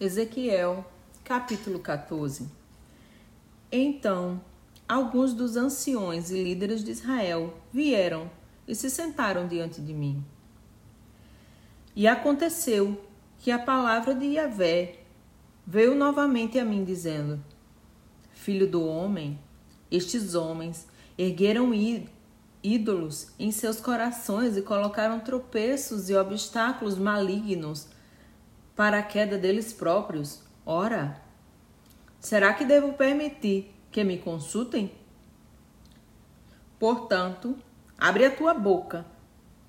Ezequiel, capítulo 14. Então, alguns dos anciões e líderes de Israel vieram e se sentaram diante de mim. E aconteceu que a palavra de Yahvé veio novamente a mim, dizendo: Filho do homem, estes homens ergueram ídolos em seus corações e colocaram tropeços e obstáculos malignos para a queda deles próprios. Ora, será que devo permitir que me consultem? Portanto, abre a tua boca,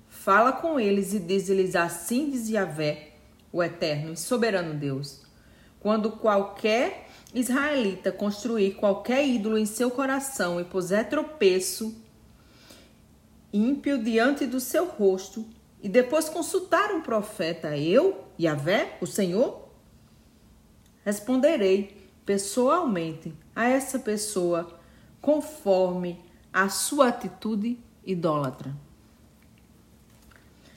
fala com eles e diz-lhes assim diz Yahvé, o eterno e soberano Deus. Quando qualquer israelita construir qualquer ídolo em seu coração e puser tropeço ímpio diante do seu rosto, e depois consultar um profeta, eu, Yahvé, o Senhor? Responderei pessoalmente a essa pessoa conforme a sua atitude idólatra.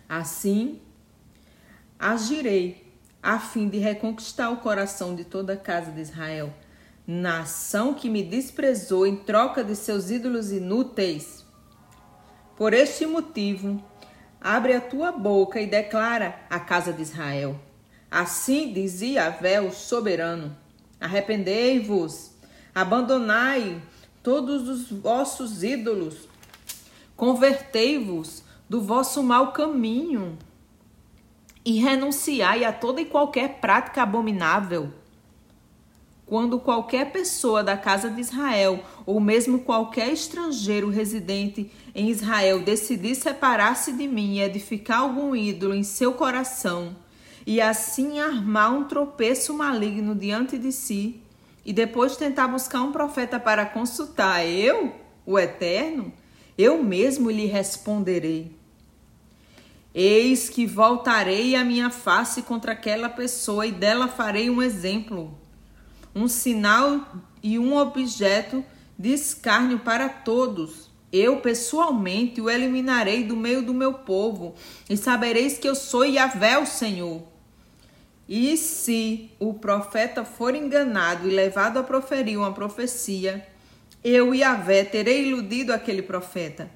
Assim, agirei a fim de reconquistar o coração de toda a casa de Israel, nação que me desprezou em troca de seus ídolos inúteis. Por este motivo, Abre a tua boca e declara à casa de Israel. Assim dizia Avé, o soberano: Arrependei-vos, abandonai todos os vossos ídolos, convertei-vos do vosso mau caminho e renunciai a toda e qualquer prática abominável quando qualquer pessoa da casa de Israel, ou mesmo qualquer estrangeiro residente em Israel, decidir separar-se de mim e edificar algum ídolo em seu coração, e assim armar um tropeço maligno diante de si, e depois tentar buscar um profeta para consultar eu, o Eterno, eu mesmo lhe responderei. Eis que voltarei a minha face contra aquela pessoa e dela farei um exemplo um sinal e um objeto de escárnio para todos. Eu pessoalmente o eliminarei do meio do meu povo, e sabereis que eu sou Yahvé, o Senhor. E se o profeta for enganado e levado a proferir uma profecia, eu, Yahvé, terei iludido aquele profeta,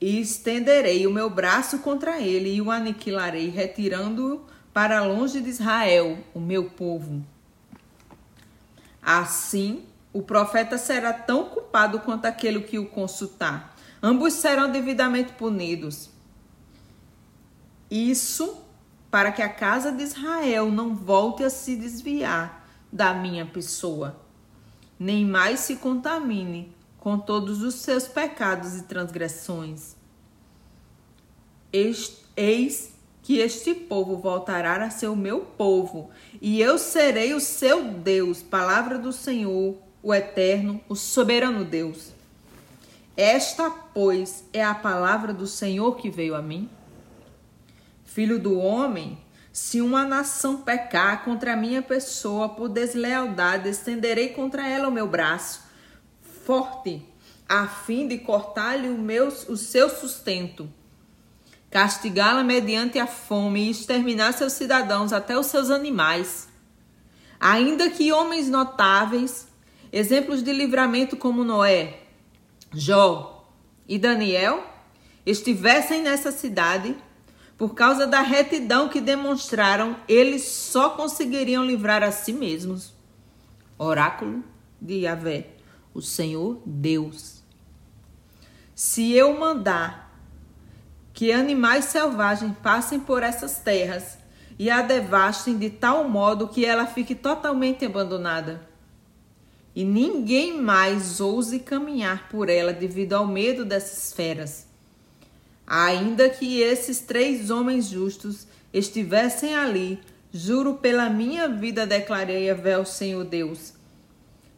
e estenderei o meu braço contra ele e o aniquilarei, retirando-o para longe de Israel, o meu povo. Assim, o profeta será tão culpado quanto aquele que o consultar. Ambos serão devidamente punidos. Isso para que a casa de Israel não volte a se desviar da minha pessoa, nem mais se contamine com todos os seus pecados e transgressões. Eis que este povo voltará a ser o meu povo, e eu serei o seu Deus. Palavra do Senhor, o Eterno, o soberano Deus. Esta, pois, é a palavra do Senhor que veio a mim. Filho do homem, se uma nação pecar contra a minha pessoa por deslealdade, estenderei contra ela o meu braço forte, a fim de cortar-lhe o, o seu sustento castigá-la mediante a fome e exterminar seus cidadãos até os seus animais. Ainda que homens notáveis, exemplos de livramento como Noé, Jó e Daniel, estivessem nessa cidade, por causa da retidão que demonstraram, eles só conseguiriam livrar a si mesmos. Oráculo de Yahvé, o Senhor Deus. Se eu mandar que animais selvagens passem por essas terras e a devastem de tal modo que ela fique totalmente abandonada. E ninguém mais ouse caminhar por ela devido ao medo dessas feras. Ainda que esses três homens justos estivessem ali, juro pela minha vida, declarei a véu Senhor Deus.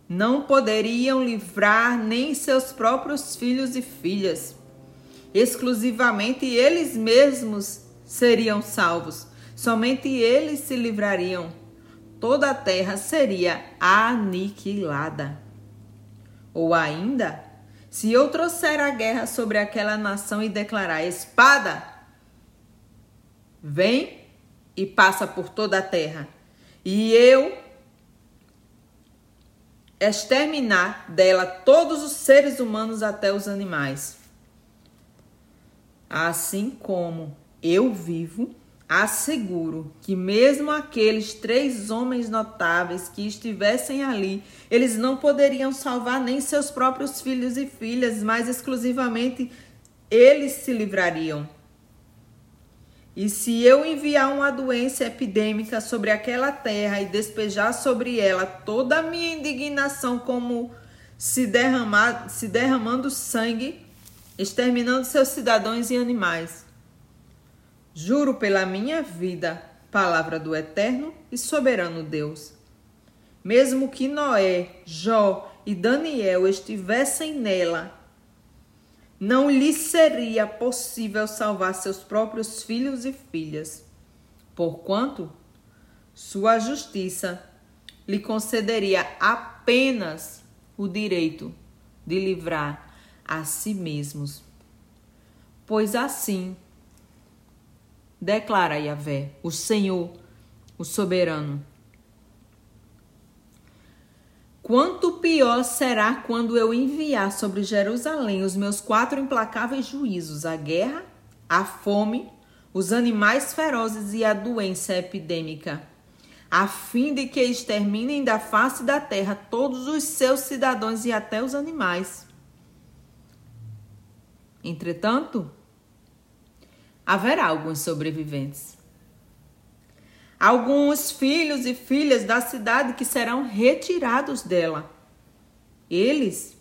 Não poderiam livrar nem seus próprios filhos e filhas exclusivamente eles mesmos seriam salvos, somente eles se livrariam. Toda a terra seria aniquilada. Ou ainda, se eu trouxer a guerra sobre aquela nação e declarar espada, vem e passa por toda a terra, e eu exterminar dela todos os seres humanos até os animais. Assim como eu vivo, asseguro que mesmo aqueles três homens notáveis que estivessem ali, eles não poderiam salvar nem seus próprios filhos e filhas, mas exclusivamente eles se livrariam. E se eu enviar uma doença epidêmica sobre aquela terra e despejar sobre ela toda a minha indignação como se, derramar, se derramando sangue, exterminando seus cidadãos e animais. Juro pela minha vida, palavra do eterno e soberano Deus. Mesmo que Noé, Jó e Daniel estivessem nela, não lhe seria possível salvar seus próprios filhos e filhas, porquanto sua justiça lhe concederia apenas o direito de livrar a si mesmos. Pois assim declara Yahvé, o Senhor, o soberano Quanto pior será quando eu enviar sobre Jerusalém os meus quatro implacáveis juízos: a guerra, a fome, os animais ferozes e a doença epidêmica, a fim de que exterminem da face da terra todos os seus cidadãos e até os animais. Entretanto, haverá alguns sobreviventes alguns filhos e filhas da cidade que serão retirados dela. Eles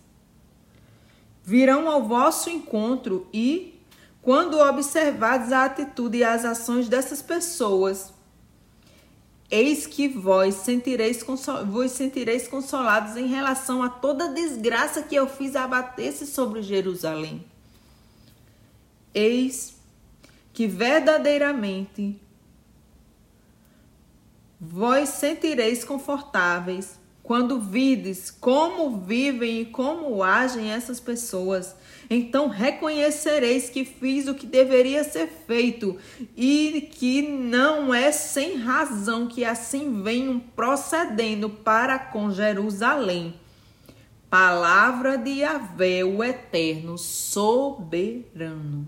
virão ao vosso encontro e, quando observados a atitude e as ações dessas pessoas, eis que vós sentireis, vos sentireis consolados em relação a toda desgraça que eu fiz abater-se sobre Jerusalém. Eis que verdadeiramente Vós sentireis confortáveis quando vides como vivem e como agem essas pessoas. Então reconhecereis que fiz o que deveria ser feito e que não é sem razão que assim venham procedendo para com Jerusalém. Palavra de Yahvé, o Eterno, soberano.